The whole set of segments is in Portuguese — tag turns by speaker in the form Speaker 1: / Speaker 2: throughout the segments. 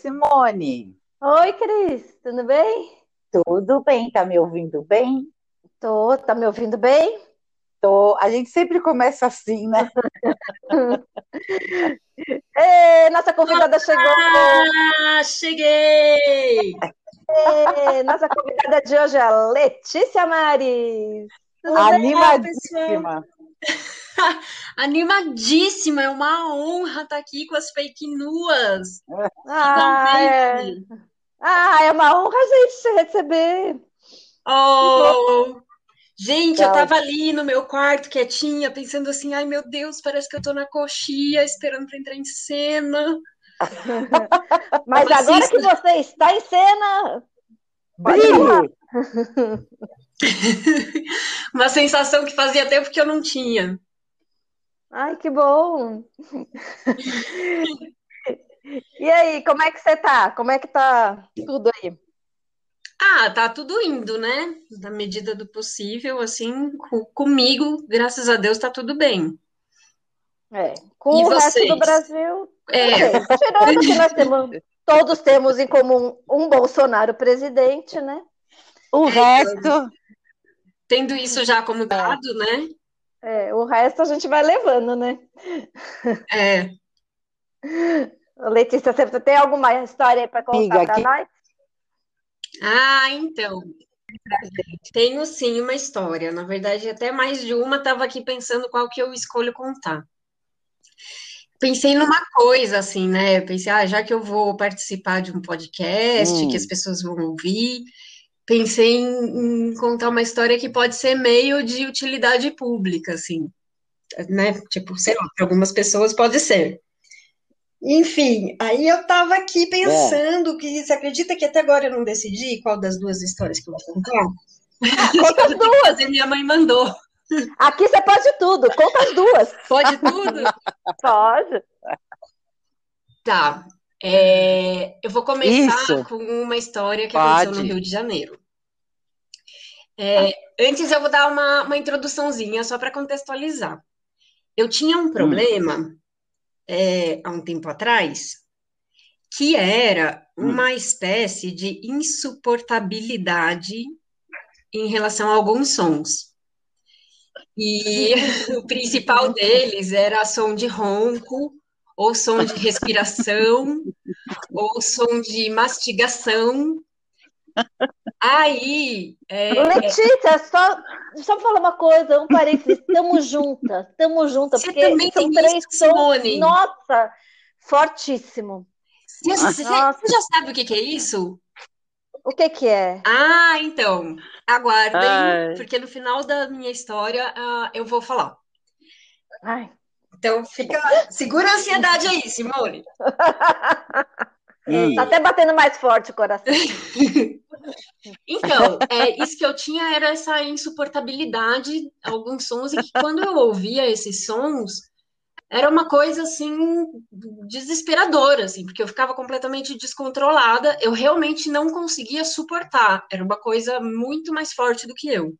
Speaker 1: Simone.
Speaker 2: Oi, Cris, tudo bem?
Speaker 1: Tudo bem? Tá me ouvindo bem?
Speaker 2: Tô, tá me ouvindo bem?
Speaker 1: Tô. A gente sempre começa assim, né?
Speaker 2: Ei, nossa convidada chegou!
Speaker 3: Ah, cheguei!
Speaker 2: Ei, nossa convidada de hoje é a Letícia Mares.
Speaker 3: Tudo bem,
Speaker 1: Animadíssima.
Speaker 3: Animadíssima, é uma honra estar aqui com as fake nuas.
Speaker 2: Ah, é. Ah, é uma honra gente te receber.
Speaker 3: Oh, gente, eu tava ali no meu quarto, quietinha, pensando assim, ai meu Deus, parece que eu tô na coxia, esperando pra entrar em cena.
Speaker 2: Mas agora
Speaker 3: assim?
Speaker 2: que você está em cena,
Speaker 1: Brilhe!
Speaker 3: Uma sensação que fazia tempo que eu não tinha.
Speaker 2: Ai, que bom. E aí, como é que você tá? Como é que tá tudo aí?
Speaker 3: Ah, tá tudo indo, né? Na medida do possível, assim, co- comigo, graças a Deus, tá tudo bem.
Speaker 2: É, com
Speaker 3: E
Speaker 2: o resto
Speaker 3: vocês?
Speaker 2: do Brasil,
Speaker 3: É.
Speaker 2: Tirando que nós temos, todos temos em comum um Bolsonaro presidente, né?
Speaker 1: O resto.
Speaker 3: tendo isso já como dado, né?
Speaker 2: É, o resto a gente vai levando, né?
Speaker 3: É,
Speaker 2: Letícia, você tem alguma história aí para contar para
Speaker 1: que-
Speaker 2: nós?
Speaker 3: Ah, então. Tenho sim uma história. Na verdade, até mais de uma. Estava aqui pensando qual que eu escolho contar. Pensei numa coisa assim, né? Pensei, ah, já que eu vou participar de um podcast,
Speaker 1: Hum.
Speaker 3: que as pessoas vão ouvir, pensei em, em contar uma história que pode ser meio de utilidade pública, assim, né? Tipo, sei lá, para algumas pessoas pode ser. Enfim, aí eu tava aqui pensando que você acredita que até agora eu não decidi qual das duas histórias que eu vou contar?
Speaker 2: Conta as
Speaker 3: que fazer, minha mãe mandou.
Speaker 2: Aqui você pode tudo, conta as duas.
Speaker 3: Pode tudo?
Speaker 2: Pode.
Speaker 3: Tá. É, eu vou começar
Speaker 1: Isso.
Speaker 3: com uma história que aconteceu no
Speaker 1: Pode.
Speaker 3: Rio de Janeiro. É, antes eu vou dar uma, uma introduçãozinha só para contextualizar. Eu tinha um problema é, há um tempo atrás que era uma espécie de insuportabilidade em relação a alguns sons. E o principal deles era som de ronco, ou som de respiração, ou som de mastigação. Aí, é,
Speaker 2: Letícia, só, só falar uma coisa, um parênteses, tamo junta, tamo junta,
Speaker 3: Você
Speaker 2: porque
Speaker 3: também
Speaker 2: são
Speaker 3: tem
Speaker 2: três
Speaker 3: isso,
Speaker 2: sons,
Speaker 3: Simone?
Speaker 2: nossa, fortíssimo.
Speaker 3: você, você-
Speaker 1: Nossa.
Speaker 3: você já sabe o que que é isso?
Speaker 2: O que que é?
Speaker 3: Ah, então, aguardem,
Speaker 1: Ai.
Speaker 3: porque no final da minha história ah, eu vou falar.
Speaker 2: Ai,
Speaker 3: Então, fica, segura a ansiedade aí, Simone.
Speaker 1: Hum.
Speaker 2: tá até batendo mais forte o coração.
Speaker 3: Então, é, isso que eu tinha era essa insuportabilidade, alguns sons, e que quando eu ouvia esses sons, era uma coisa assim desesperadora, assim, porque eu ficava completamente descontrolada, eu realmente não conseguia suportar, era uma coisa muito mais forte do que eu.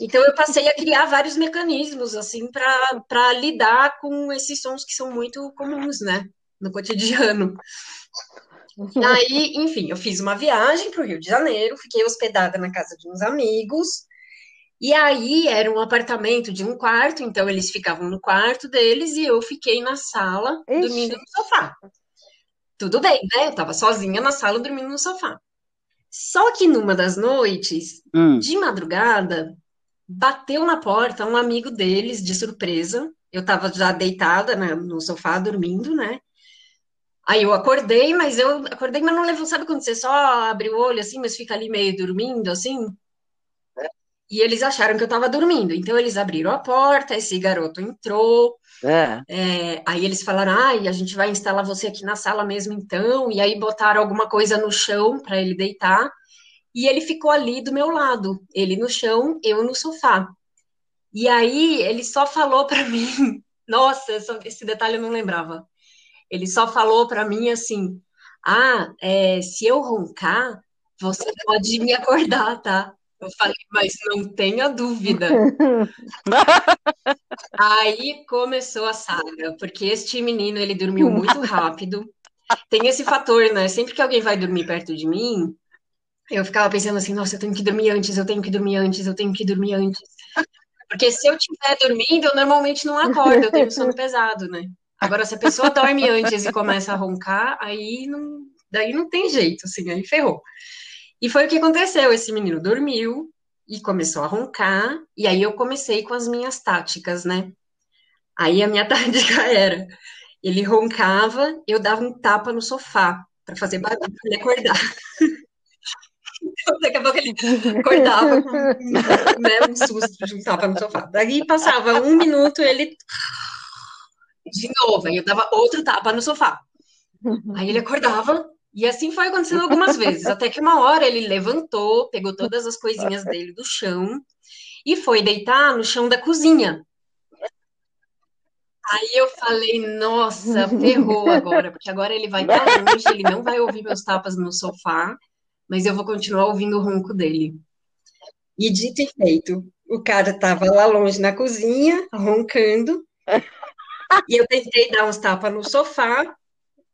Speaker 3: Então eu passei a criar vários mecanismos assim para lidar com esses sons que são muito comuns, né, no cotidiano. Aí, enfim, eu fiz uma viagem para o Rio de Janeiro, fiquei hospedada na casa de uns amigos, e aí era um apartamento de um quarto, então eles ficavam no quarto deles e eu fiquei na sala,
Speaker 2: Ixi.
Speaker 3: dormindo no sofá. Tudo bem, né? Eu tava sozinha na sala, dormindo no sofá. Só que numa das noites,
Speaker 1: Hum.
Speaker 3: de madrugada, bateu na porta um amigo deles, de surpresa. Eu tava já deitada, né, no sofá, dormindo, né? Aí eu acordei, mas eu acordei, mas não levou. Sabe quando você só abre o olho assim, mas fica ali meio dormindo, assim? E eles acharam que eu tava dormindo. Então eles abriram a porta, esse garoto entrou.
Speaker 1: É.
Speaker 3: é, aí eles falaram: ai, a gente vai instalar você aqui na sala mesmo, então. E aí botaram alguma coisa no chão para ele deitar. E ele ficou ali do meu lado, ele no chão, eu no sofá. E aí ele só falou para mim, nossa, esse detalhe eu não lembrava. Ele só falou para mim assim: ah, é, se eu roncar, você pode me acordar, tá? Eu falei, mas não tenha dúvida. Aí começou a saga, porque este menino ele dormiu muito rápido. tem esse fator, né? Sempre que alguém vai dormir perto de mim, eu ficava pensando assim, nossa, eu tenho que dormir antes, eu tenho que dormir antes, eu tenho que dormir antes. Porque se eu estiver dormindo, eu normalmente não acordo, eu tenho sono pesado, né? Agora, se a pessoa dorme antes e começa a roncar, aí não, daí não tem jeito, assim, aí ferrou. E foi o que aconteceu. Esse menino dormiu e começou a roncar, e aí eu comecei com as minhas táticas, né? Aí a minha tática era: ele roncava, eu dava um tapa no sofá para fazer barulho para ele acordar. Daqui a pouco ele acordava né, um susto de tapa no sofá. Daí passava um minuto, ele de novo, aí eu dava outro tapa no sofá. Aí ele acordava, e assim foi acontecendo algumas vezes, até que uma hora ele levantou, pegou todas as coisinhas dele do chão e foi deitar no chão da cozinha. Aí eu falei, nossa, ferrou agora, porque agora ele vai estar longe, ele não vai ouvir meus tapas no sofá, mas eu vou continuar ouvindo o ronco dele. E dito e feito, o cara estava lá longe na cozinha, roncando, e eu tentei dar uns tapas no sofá,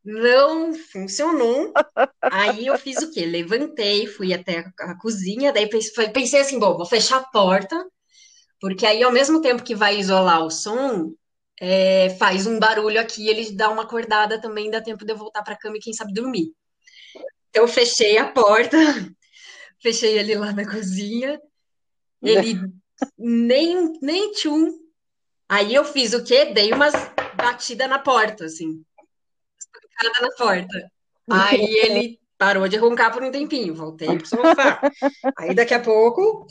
Speaker 3: não funcionou. Aí eu fiz o quê? Levantei, fui até a cozinha, daí pensei assim, bom, vou fechar a porta, porque aí ao mesmo tempo que vai isolar o som, é, faz um barulho aqui, ele dá uma acordada também, dá tempo de eu voltar para a cama e quem sabe dormir. Então, eu fechei a porta, fechei ele lá na cozinha, ele nem, nem tchum. Aí eu fiz o quê? Dei umas batida na porta, assim, espancada na porta. Aí ele parou de roncar por um tempinho, voltei pro sofá. Aí daqui a pouco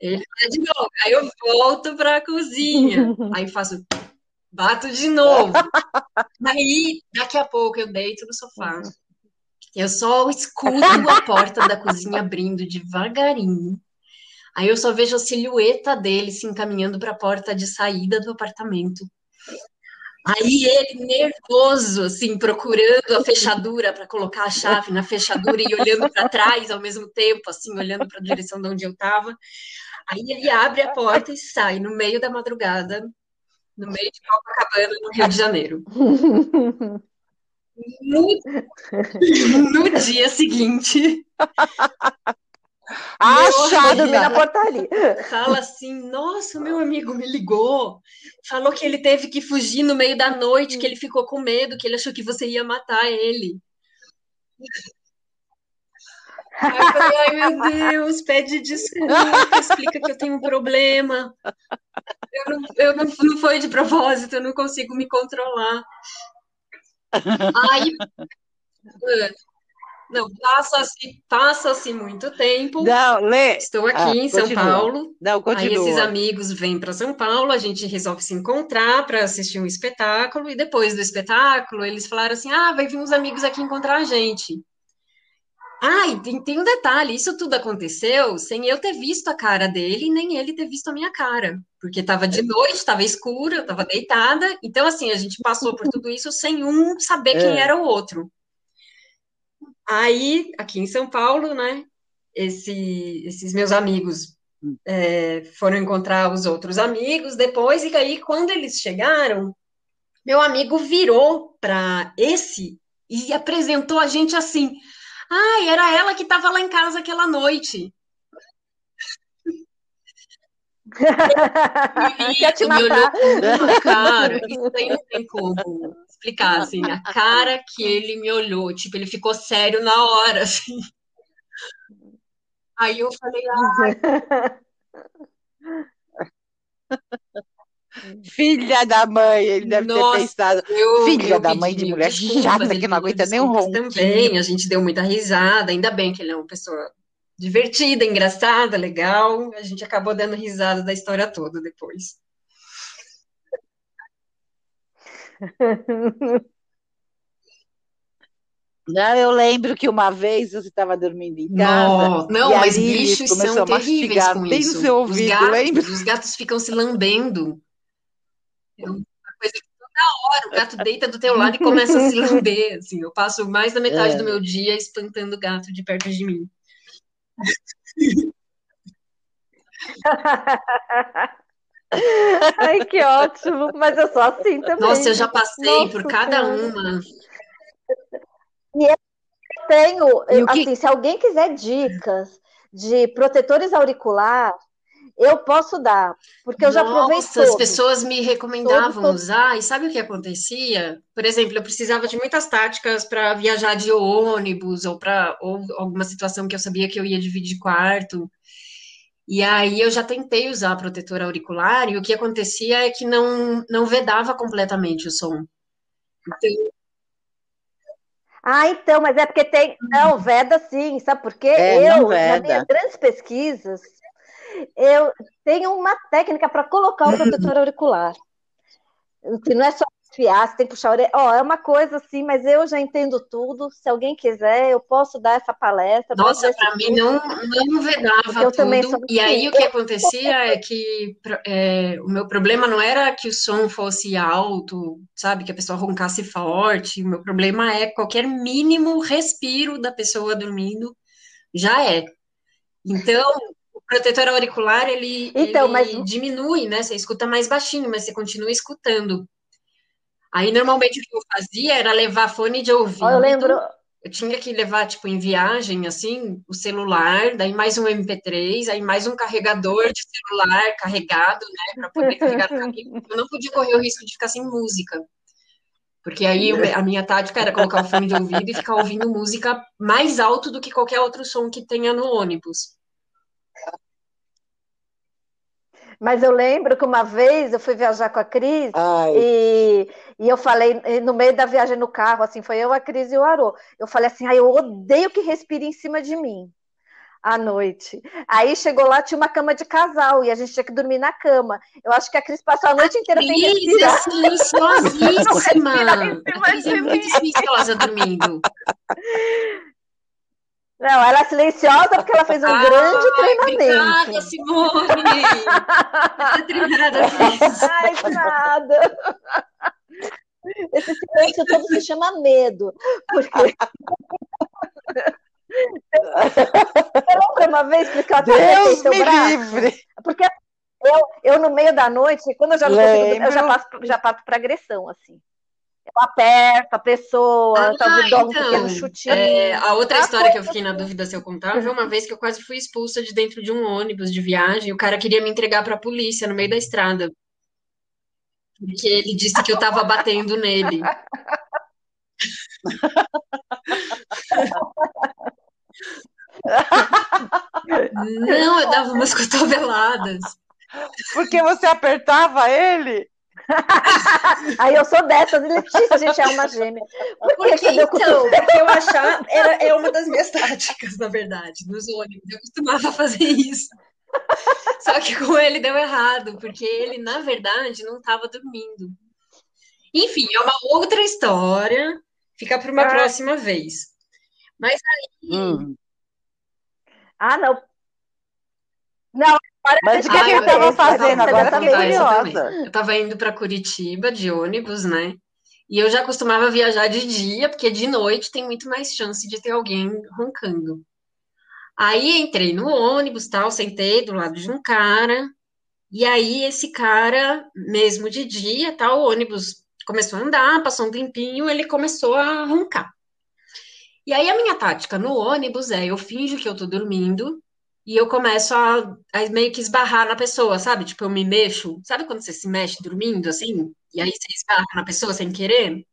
Speaker 3: ele vai de novo. Aí eu volto para a cozinha. Aí faço, bato de novo. Aí, daqui a pouco, eu deito no sofá. Eu só escuto a porta da cozinha abrindo devagarinho. Aí eu só vejo a silhueta dele se encaminhando para a porta de saída do apartamento. Aí ele nervoso, assim, procurando a fechadura para colocar a chave na fechadura e olhando para trás ao mesmo tempo, assim, olhando para a direção de onde eu estava. Aí ele abre a porta e sai no meio da madrugada, no meio de Copacabana, no Rio de Janeiro. No, no dia seguinte.
Speaker 1: Achado na portaria.
Speaker 3: Fala assim: nossa, meu amigo me ligou. Falou que ele teve que fugir no meio da noite, que ele ficou com medo, que ele achou que você ia matar ele. Aí eu falei, ai meu Deus, pede desculpa, explica que eu tenho um problema. Eu não, eu não, não foi de propósito, eu não consigo me controlar. Aí, não, passa-se passa muito tempo.
Speaker 1: Não, lê.
Speaker 3: Estou aqui
Speaker 1: Ah,
Speaker 3: em São
Speaker 1: continua.
Speaker 3: Paulo.
Speaker 1: Não,
Speaker 3: Aí
Speaker 1: continua.
Speaker 3: esses amigos vêm para São Paulo, a gente resolve se encontrar para assistir um espetáculo, e depois do espetáculo, eles falaram assim: ah, vai vir uns amigos aqui encontrar a gente. Ah, e tem, tem um detalhe: isso tudo aconteceu sem eu ter visto a cara dele, nem ele ter visto a minha cara, porque estava de noite, estava escuro, eu estava deitada, então, assim, a gente passou por tudo isso sem um saber quem
Speaker 1: É.
Speaker 3: era o outro. Aí, aqui em São Paulo, né, esse- esses meus amigos é, foram encontrar os outros amigos depois, e aí, quando eles chegaram, meu amigo virou para esse e apresentou a gente assim. Ai, era ela que estava lá em casa aquela noite.
Speaker 2: Quer te
Speaker 3: Isso me olhou
Speaker 2: matar?
Speaker 3: cara. Isso aí não tem como explicar, assim, a cara que ele me olhou. Tipo, ele ficou sério na hora, assim. Aí eu falei, ah,
Speaker 1: Filha da mãe, ele deve
Speaker 3: Nossa,
Speaker 1: ter pensado.
Speaker 3: eu,
Speaker 1: Filha
Speaker 3: eu
Speaker 1: da mãe de mulher chata que não aguenta nem um ronquinho.
Speaker 3: também. A gente deu muita risada, ainda bem que ele é uma pessoa divertida, engraçada, legal. A gente acabou dando risada da história toda depois.
Speaker 1: Não, eu lembro que uma vez você estava dormindo em casa
Speaker 3: Não, não, mas bichos são terríveis com
Speaker 1: bem no
Speaker 3: isso.
Speaker 1: seu
Speaker 3: Os
Speaker 1: ouvido,
Speaker 3: gatos,
Speaker 1: lembra?
Speaker 3: os gatos ficam se lambendo. É uma coisa que toda hora o gato deita do teu lado e começa a se lamber, assim. Eu passo mais da metade do
Speaker 1: É.
Speaker 3: meu dia espantando o gato de perto de mim.
Speaker 2: Ai, que ótimo. Mas eu sou assim também.
Speaker 3: Nossa, eu já passei por
Speaker 2: Nossa
Speaker 3: cada
Speaker 2: Senhora.
Speaker 3: uma.
Speaker 2: E eu tenho, assim, que... se alguém quiser dicas de protetores auricular, eu posso dar, porque eu já provei Nossa,
Speaker 3: as pessoas me recomendavam todos, usar, e sabe o que acontecia? Por exemplo, eu precisava de muitas táticas para viajar de ônibus, ou para ou alguma situação que eu sabia que eu ia dividir quarto. E aí eu já tentei usar protetor auricular, e o que acontecia é que não, não vedava completamente o som. Então,
Speaker 2: ah, então, mas é porque tem. Não, veda sim, sabe por quê? É, eu, nas minhas grandes pesquisas, eu tenho uma técnica para colocar o protetor auricular. Não é só enfiar, você tem que puxar a orelha. Ó, é uma coisa assim, mas eu já entendo tudo. Se alguém quiser, eu posso dar essa palestra.
Speaker 3: Nossa, para mim não, não vedava eu tudo. Também sou e aí o que acontecia é que é, o meu problema não era que o som fosse alto, sabe, que a pessoa roncasse forte. O meu problema é qualquer mínimo respiro da pessoa dormindo já é. Então, protetor auricular, ele, então, ele mas... diminui, né? Você escuta mais baixinho, mas você continua escutando. Aí, normalmente, o que eu fazia era levar fone de ouvido.
Speaker 2: Eu lembro.
Speaker 3: Eu tinha que levar, tipo, em viagem, assim, o celular, daí mais um MP3, aí mais um carregador de celular carregado, né, para poder carregar Eu não podia correr o risco de ficar sem música. Porque aí a minha tática era colocar o fone de ouvido e ficar ouvindo música mais alto do que qualquer outro som que tenha no ônibus.
Speaker 2: Mas eu lembro que uma vez eu fui viajar com a Cris e, e eu falei, no meio da viagem no carro, assim, foi eu, a Cris e o Arô. Eu falei assim, ah, eu odeio que respire em cima de mim à noite. Aí chegou lá, tinha uma cama de casal e a gente tinha que dormir na cama. Eu acho que a Cris passou a noite inteira
Speaker 3: sem respirar. É silenciosíssima. A Cris é muito dormindo.
Speaker 2: Não, ela é silenciosa porque ela fez um ah, grande treinamento.
Speaker 3: Obrigada, Simone! Tá treinada,
Speaker 2: Ai, nada. Esse silêncio todo se chama medo. Porque. Você lembra uma vez que eu
Speaker 1: até seu braço? Livre.
Speaker 2: Porque eu, eu, no meio da noite, quando eu já não consigo, eu já passo, já passo para agressão, assim eu aperto a pessoa, ah, talvez dou um então, pequeno chutinho.
Speaker 3: É, a outra história que eu fiquei na dúvida se eu contava foi uma vez que eu quase fui expulsa de dentro de um ônibus de viagem e o cara queria me entregar para a polícia no meio da estrada. Porque ele disse que eu estava batendo nele. Não, eu dava umas cotoveladas.
Speaker 1: Porque você apertava ele?
Speaker 2: Aí eu sou dessas, Letícia, a gente é uma gêmea.
Speaker 3: Por porque, que, então, porque eu achar era, é uma das minhas táticas, na verdade, nos ônibus. Eu costumava fazer isso. Só que com ele deu errado, porque ele, na verdade, não estava dormindo. Enfim, é uma outra história. Fica para uma ah. próxima vez. Mas aí.
Speaker 2: Hum. Ah, não. Não,
Speaker 1: mas o que, ah, que ele estava fazendo? Agora eu fiquei curiosa.
Speaker 3: Eu estava indo para Curitiba de ônibus, né? E eu já costumava viajar de dia, porque de noite tem muito mais chance de ter alguém roncando. Aí entrei no ônibus, tal, sentei do lado de um cara, e aí esse cara, mesmo de dia, tal, o ônibus começou a andar, passou um tempinho, ele começou a roncar. E aí a minha tática no ônibus é, eu finjo que eu tô dormindo, e eu começo a, a, meio que esbarrar na pessoa, sabe? Tipo, eu me mexo. Sabe quando você se mexe dormindo, assim? E aí você esbarra na pessoa sem querer?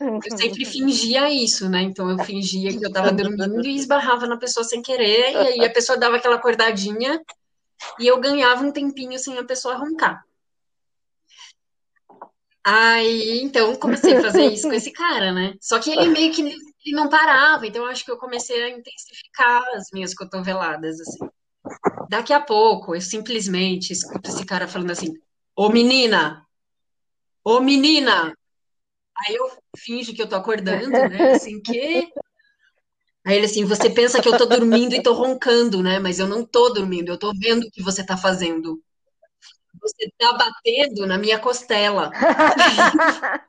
Speaker 3: Eu sempre fingia isso, né? Então eu fingia que eu tava dormindo e esbarrava na pessoa sem querer, e aí a pessoa dava aquela acordadinha e eu ganhava um tempinho sem a pessoa roncar. Aí, então, comecei a fazer isso com esse cara, né? Só que ele meio que ele não parava, então eu acho que eu comecei a intensificar as minhas cotoveladas, assim. Daqui a pouco, eu simplesmente escuto esse cara falando assim: Ô menina! Ô menina! Aí eu finjo que eu tô acordando, né? Assim, que. Aí ele assim, você pensa que eu tô dormindo e tô roncando, né? Mas eu não tô dormindo, eu tô vendo o que você tá fazendo. Você tá batendo na minha costela.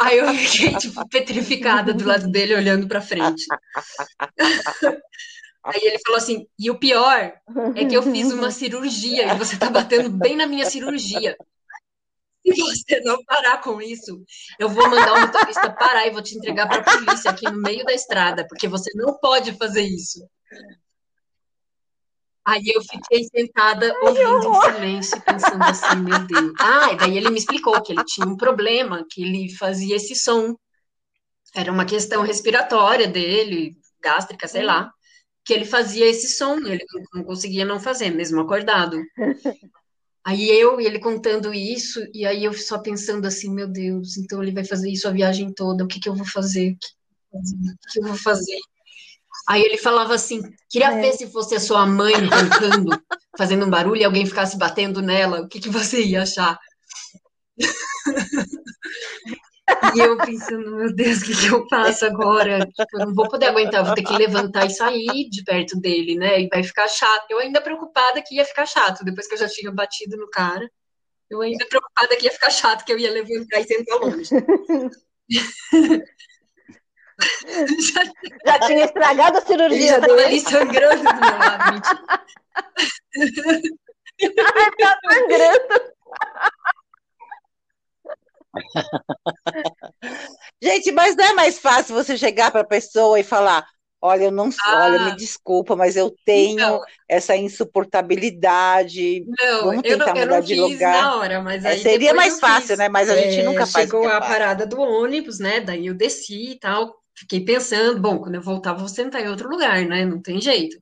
Speaker 3: Aí eu fiquei, tipo, petrificada do lado dele, olhando pra frente. Aí ele falou assim: e o pior é que eu fiz uma cirurgia e você tá batendo bem na minha cirurgia. Se você não parar com isso, eu vou mandar o motorista parar e vou te entregar para a polícia aqui no meio da estrada, porque você não pode fazer isso. Aí eu fiquei sentada ouvindo em silêncio, pensando assim, meu Deus. Ah, e daí ele me explicou que ele tinha um problema, que ele fazia esse som. Era uma questão respiratória dele, gástrica, sei lá, que ele fazia esse som, ele não conseguia não fazer, mesmo acordado. Aí eu e ele contando isso, e aí eu só pensando assim, meu Deus, então ele vai fazer isso a viagem toda, o que que eu vou fazer? O que, eu vou fazer? Aí ele falava assim: queria é. ver se fosse a sua mãe roncando, fazendo um barulho e alguém ficasse batendo nela, o que, que você ia achar? E eu pensando, meu Deus, o que, que eu faço agora? Tipo, eu não vou poder aguentar, vou ter que levantar e sair de perto dele, né? E vai ficar chato. Eu ainda preocupada que ia ficar chato, depois que eu já tinha batido no cara. Eu ainda preocupada que ia ficar chato, que eu ia levantar e sentar longe.
Speaker 2: já, já tinha estragado a cirurgia
Speaker 3: dele. ali sangrando do meu lado.
Speaker 2: Ai, tá sangrando.
Speaker 1: Gente, mas não é mais fácil você chegar para a pessoa e falar: Olha, eu não ah, olha, me desculpa, mas eu tenho não. essa insuportabilidade.
Speaker 3: Não, Vamos tentar eu não, eu mudar de lugar. Na hora, mas é,
Speaker 1: seria mais fácil, fiz. né? Mas a gente é, nunca faz.
Speaker 3: Chegou a parada do ônibus, né? Daí eu desci e tal. Fiquei pensando, bom, quando eu voltar, vou sentar em outro lugar, né? Não tem jeito.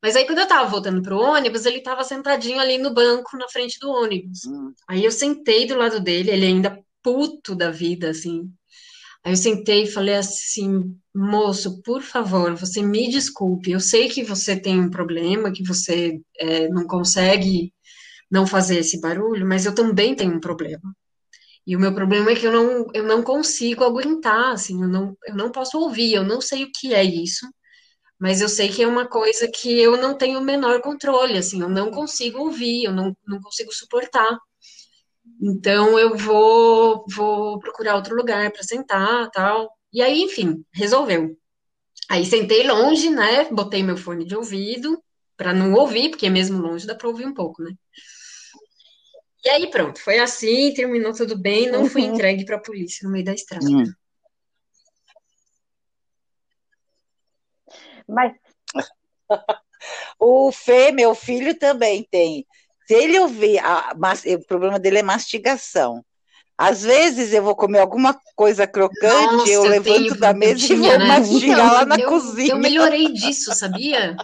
Speaker 3: Mas aí, quando eu tava voltando pro ônibus, ele tava sentadinho ali no banco, na frente do ônibus. Hum. Aí eu sentei do lado dele, ele ainda puto da vida, assim. Aí eu sentei e falei assim, moço, por favor, você me desculpe. Eu sei que você tem um problema, que você é, não consegue não fazer esse barulho, mas eu também tenho um problema. E o meu problema é que eu não, eu não consigo aguentar, assim, eu não, eu não posso ouvir, eu não sei o que é isso, mas eu sei que é uma coisa que eu não tenho o menor controle, assim, eu não consigo ouvir, eu não, não consigo suportar. Então eu vou, vou procurar outro lugar para sentar, tal. E aí, enfim, resolveu. Aí sentei longe, né? Botei meu fone de ouvido para não ouvir, porque mesmo longe dá para ouvir um pouco, né? E aí pronto, foi assim, terminou tudo bem, não fui uhum. entregue para a polícia no meio da estrada. Hum.
Speaker 1: Mas o Fê, meu filho, também tem. Se ele ouvir, a, o problema dele é mastigação. Às vezes eu vou comer alguma coisa crocante, Nossa, eu levanto da mesa e vou né? mastigar então, lá na
Speaker 3: eu,
Speaker 1: cozinha.
Speaker 3: Eu melhorei disso, sabia?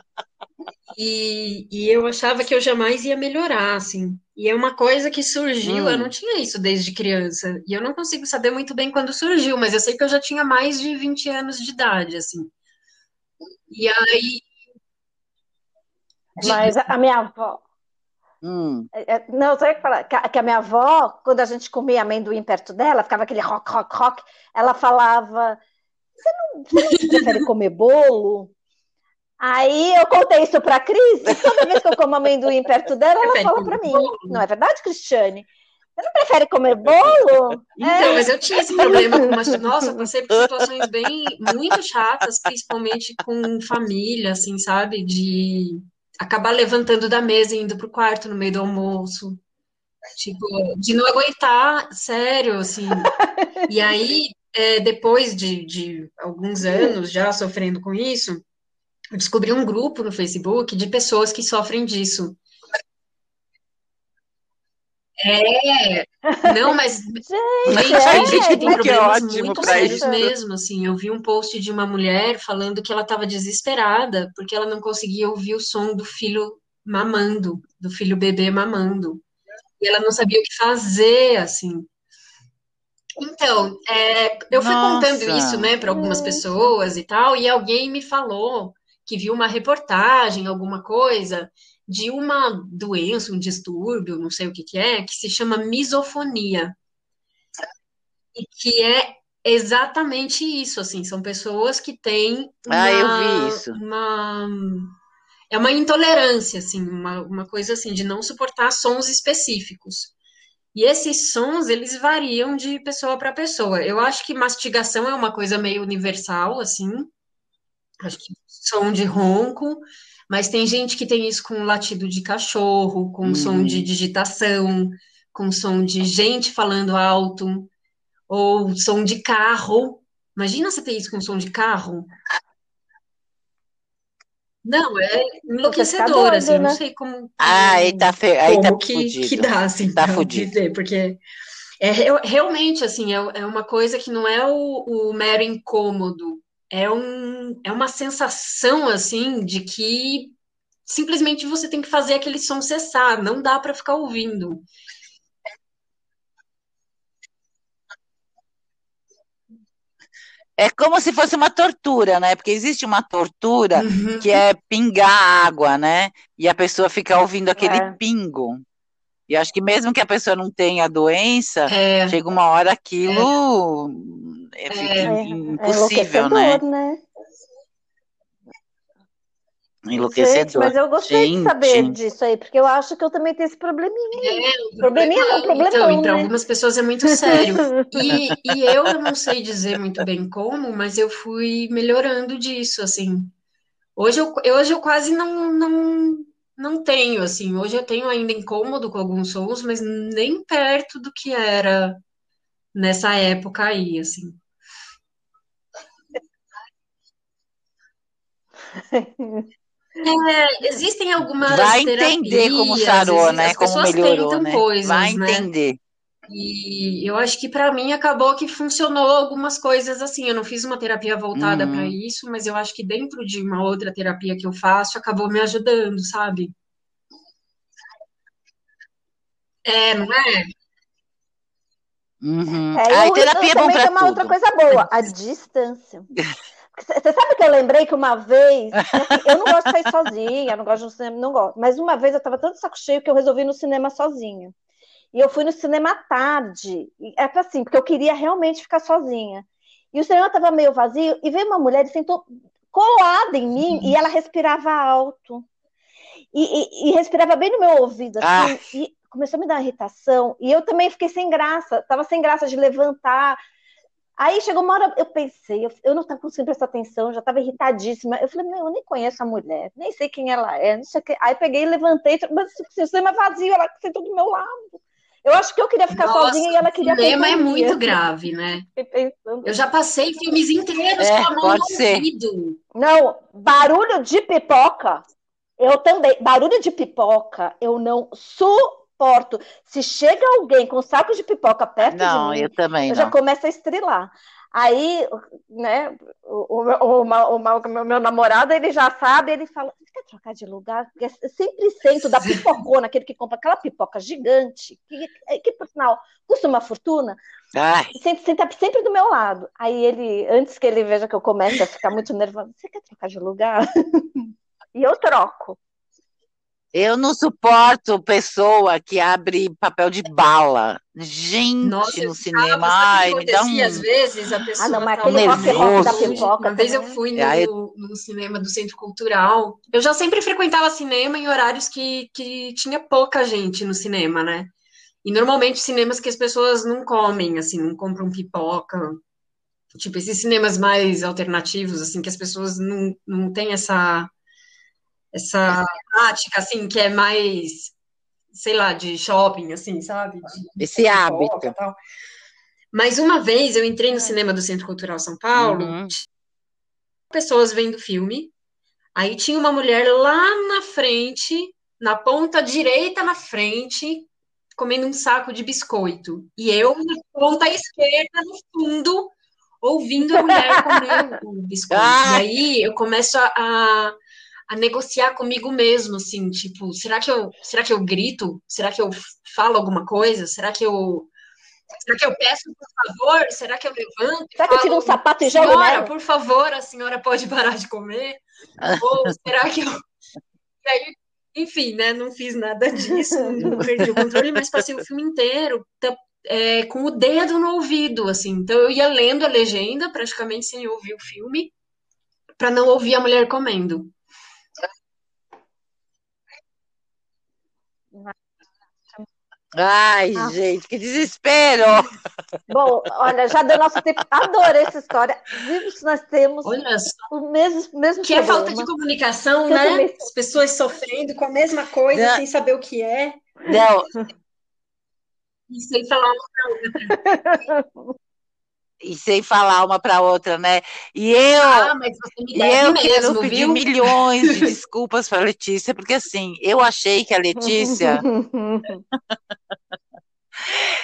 Speaker 3: E, e eu achava que eu jamais ia melhorar, assim. E é uma coisa que surgiu, hum. eu não tinha isso desde criança. E eu não consigo saber muito bem quando surgiu, mas eu sei que eu já tinha mais de 20 anos de idade, assim. E aí.
Speaker 2: De... Mas a minha avó. Hum. É, é, não, só que falar que a, que a minha avó, quando a gente comia amendoim perto dela, ficava aquele rock, rock, rock. Ela falava: Você não, você não prefere comer bolo? Aí eu contei isso para a Cris, e toda vez que eu como amendoim perto dela, ela fala para mim. Não é verdade, Cristiane? Você não prefere comer bolo?
Speaker 3: Então, é. mas eu tinha esse problema com uma... Nossa, passei por situações bem, muito chatas, principalmente com família, assim, sabe? De acabar levantando da mesa e indo pro quarto no meio do almoço. Tipo, de não aguentar, sério, assim. E aí, é, depois de, de alguns anos já sofrendo com isso, eu descobri um grupo no Facebook de pessoas que sofrem disso. É, não, mas gente, gente, é, tem gente que tem problemas muito sérios mesmo, assim, eu vi um post de uma mulher falando que ela estava desesperada porque ela não conseguia ouvir o som do filho mamando, do filho bebê mamando, e ela não sabia o que fazer, assim. Então, é, eu fui Nossa. contando isso, né, para algumas pessoas e tal, e alguém me falou que viu uma reportagem, alguma coisa, de uma doença, um distúrbio, não sei o que, que é, que se chama misofonia. E que é exatamente isso, assim, são pessoas que têm
Speaker 1: uma, ah, eu vi isso.
Speaker 3: uma é uma intolerância, assim, uma, uma coisa assim, de não suportar sons específicos. E esses sons, eles variam de pessoa para pessoa. Eu acho que mastigação é uma coisa meio universal, assim. Acho que som de ronco, mas tem gente que tem isso com latido de cachorro, com uhum. som de digitação, com som de gente falando alto, ou som de carro. Imagina você ter isso com som de carro. Não, é enlouquecedor, assim, né? não sei como.
Speaker 1: Ah, aí tá, fe... aí tá que,
Speaker 3: fudido. que dá, assim,
Speaker 1: tá fudido.
Speaker 3: dizer, porque é realmente, assim, é, é uma coisa que não é o, o mero incômodo, é, um, é uma sensação, assim, de que simplesmente você tem que fazer aquele som cessar, não dá para ficar ouvindo.
Speaker 1: É como se fosse uma tortura, né? Porque existe uma tortura uhum. que é pingar água, né? E a pessoa fica ouvindo aquele é. pingo. E acho que mesmo que a pessoa não tenha doença, é. chega uma hora aquilo é, é, é impossível, né? né? Enlouquecedor.
Speaker 2: Gente, mas eu gostei gente. de saber disso aí, porque eu acho que eu também tenho esse probleminha. É, probleminha não, problemão,
Speaker 3: Então, então
Speaker 2: né?
Speaker 3: algumas pessoas é muito sério. E, e eu não sei dizer muito bem como, mas eu fui melhorando disso, assim. Hoje eu, hoje eu quase não, não, não tenho, assim. Hoje eu tenho ainda incômodo com alguns sons, mas nem perto do que era nessa época aí, assim. É, existem algumas
Speaker 1: Vai entender como sarou, né? Como melhorou, né?
Speaker 3: Coisas,
Speaker 1: Vai
Speaker 3: né?
Speaker 1: entender.
Speaker 3: E eu acho que para mim acabou que funcionou algumas coisas assim. Eu não fiz uma terapia voltada uhum. para isso, mas eu acho que dentro de uma outra terapia que eu faço acabou me ajudando, sabe? É, não é?
Speaker 1: Uhum. É, eu, terapia eu, é bom para
Speaker 2: uma outra coisa boa, a distância. Você sabe que eu lembrei que uma vez, eu não gosto de sair sozinha, não gosto de cinema, não gosto. Mas uma vez eu estava tanto saco cheio que eu resolvi ir no cinema sozinha. E eu fui no cinema tarde. É assim, porque eu queria realmente ficar sozinha. E o cinema estava meio vazio e veio uma mulher e sentou colada em mim e ela respirava alto. E, e, e respirava bem no meu ouvido, assim, ah. e começou a me dar uma irritação. E eu também fiquei sem graça, estava sem graça de levantar Aí chegou uma hora, eu pensei, eu, eu não estava conseguindo prestar atenção, já estava irritadíssima. Eu falei, meu, eu nem conheço a mulher, nem sei quem ela é, não sei o que. Aí peguei, levantei, mas o cinema é vazio, ela sentou do meu lado. Eu acho que eu queria ficar Nossa, sozinha e ela queria
Speaker 3: ficar. O cinema é muito grave, né? Eu já passei filmes inteiros é, com a mão no ouvido.
Speaker 2: Não, barulho de pipoca. Eu também. Barulho de pipoca, eu não sou suporto. Se chega alguém com um saco de pipoca perto
Speaker 1: não,
Speaker 2: de mim,
Speaker 1: eu, também
Speaker 2: eu
Speaker 1: não.
Speaker 2: já começo a estrilar. Aí, né, o, o, o, o, meu namorado, ele já sabe, ele fala, você quer trocar de lugar? Eu sempre sento da pipocona, aquele que compra aquela pipoca gigante, que, que por sinal, custa uma fortuna, senta, senta sempre do meu lado. Aí ele, antes que ele veja que eu comece a ficar muito nervosa, você quer trocar de lugar? e eu troco.
Speaker 1: Eu não suporto pessoa que abre papel de bala. Gente, Nossa, no cinema. Ai, me dá um.
Speaker 3: Às vezes a pessoa.
Speaker 2: Ah, não, mas aquele nervoso. da pipoca.
Speaker 3: Uma vez eu fui no, no, cinema do Centro Cultural. Eu já sempre frequentava cinema em horários que, que tinha pouca gente no cinema, né? E normalmente cinemas que as pessoas não comem, assim, não compram pipoca. Tipo, esses cinemas mais alternativos, assim, que as pessoas não, não têm essa essa prática, assim, que é mais, sei lá, de shopping, assim, sabe? De,
Speaker 1: Esse hábito.
Speaker 3: Mas uma vez eu entrei no é. cinema do Centro Cultural São Paulo, uhum. pessoas vendo filme, aí tinha uma mulher lá na frente, na ponta direita na frente, comendo um saco de biscoito. E eu na ponta esquerda, no fundo, ouvindo a mulher comer o biscoito. Ah. E aí eu começo a, a a negociar comigo mesmo, assim, tipo, será que eu, será que eu grito? Será que eu falo alguma coisa? Será que eu Será que eu peço por favor? Será que eu levanto?
Speaker 2: Será que eu tiro um sapato e jogo
Speaker 3: Senhora, por favor, a senhora pode parar de comer? Ou será que eu. E aí, enfim, né? Não fiz nada disso, não perdi o controle, mas passei o filme inteiro é, com o dedo no ouvido, assim. Então eu ia lendo a legenda, praticamente sem ouvir o filme, para não ouvir a mulher comendo.
Speaker 1: Ai, ah. gente, que desespero!
Speaker 2: Bom, olha, já deu nosso tempo. Adorei essa história. Vimos nós temos o mesmo, mesmo
Speaker 3: Que problema. é falta de comunicação, que né? As pessoas sofrendo com a mesma coisa, Não. sem saber o que é.
Speaker 1: Não.
Speaker 3: E sem falar uma outra.
Speaker 1: E sem falar uma para outra, né? E eu, ah, e eu mesmo, quero pedir viu? milhões de desculpas para Letícia, porque assim, eu achei que a Letícia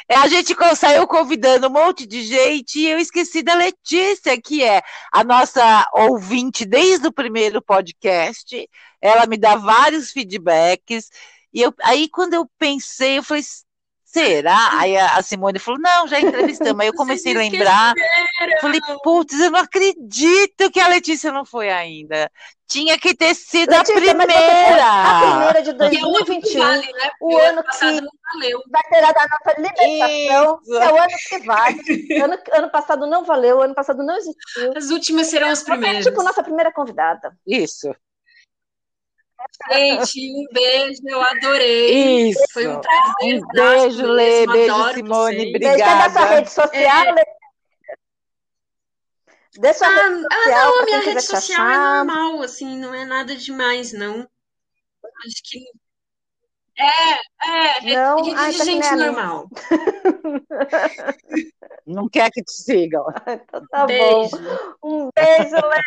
Speaker 1: A gente saiu convidando um monte de gente e eu esqueci da Letícia, que é a nossa ouvinte desde o primeiro podcast. Ela me dá vários feedbacks. E eu, aí, quando eu pensei, eu falei, será? Aí a Simone falou, não, já entrevistamos. Aí eu comecei a lembrar. Falei, putz, eu não acredito que a Letícia não foi ainda. Tinha que ter sido Letícia, a primeira.
Speaker 2: A primeira de 2021. Vale, né? O ano que valeu. vai ter a nossa libertação. Isso. É o ano que vale. ano, ano passado não valeu, ano passado não existiu.
Speaker 3: As últimas serão as primeiras.
Speaker 2: tipo, nossa primeira convidada.
Speaker 1: Isso.
Speaker 3: Gente, um beijo, eu adorei.
Speaker 1: Isso. Foi um prazer. Um beijo, Lê, beijo, Simone, vocês. obrigada. Deixa
Speaker 2: da sua rede social, é... Lê.
Speaker 3: Deixa ah, rede social, não, a minha rede social é normal, assim, não é nada demais, não. Acho que é, é, é não, rede ai, de tá gente normal.
Speaker 1: Não quer que te sigam.
Speaker 2: Então tá beijo. bom. Um beijo, Lê.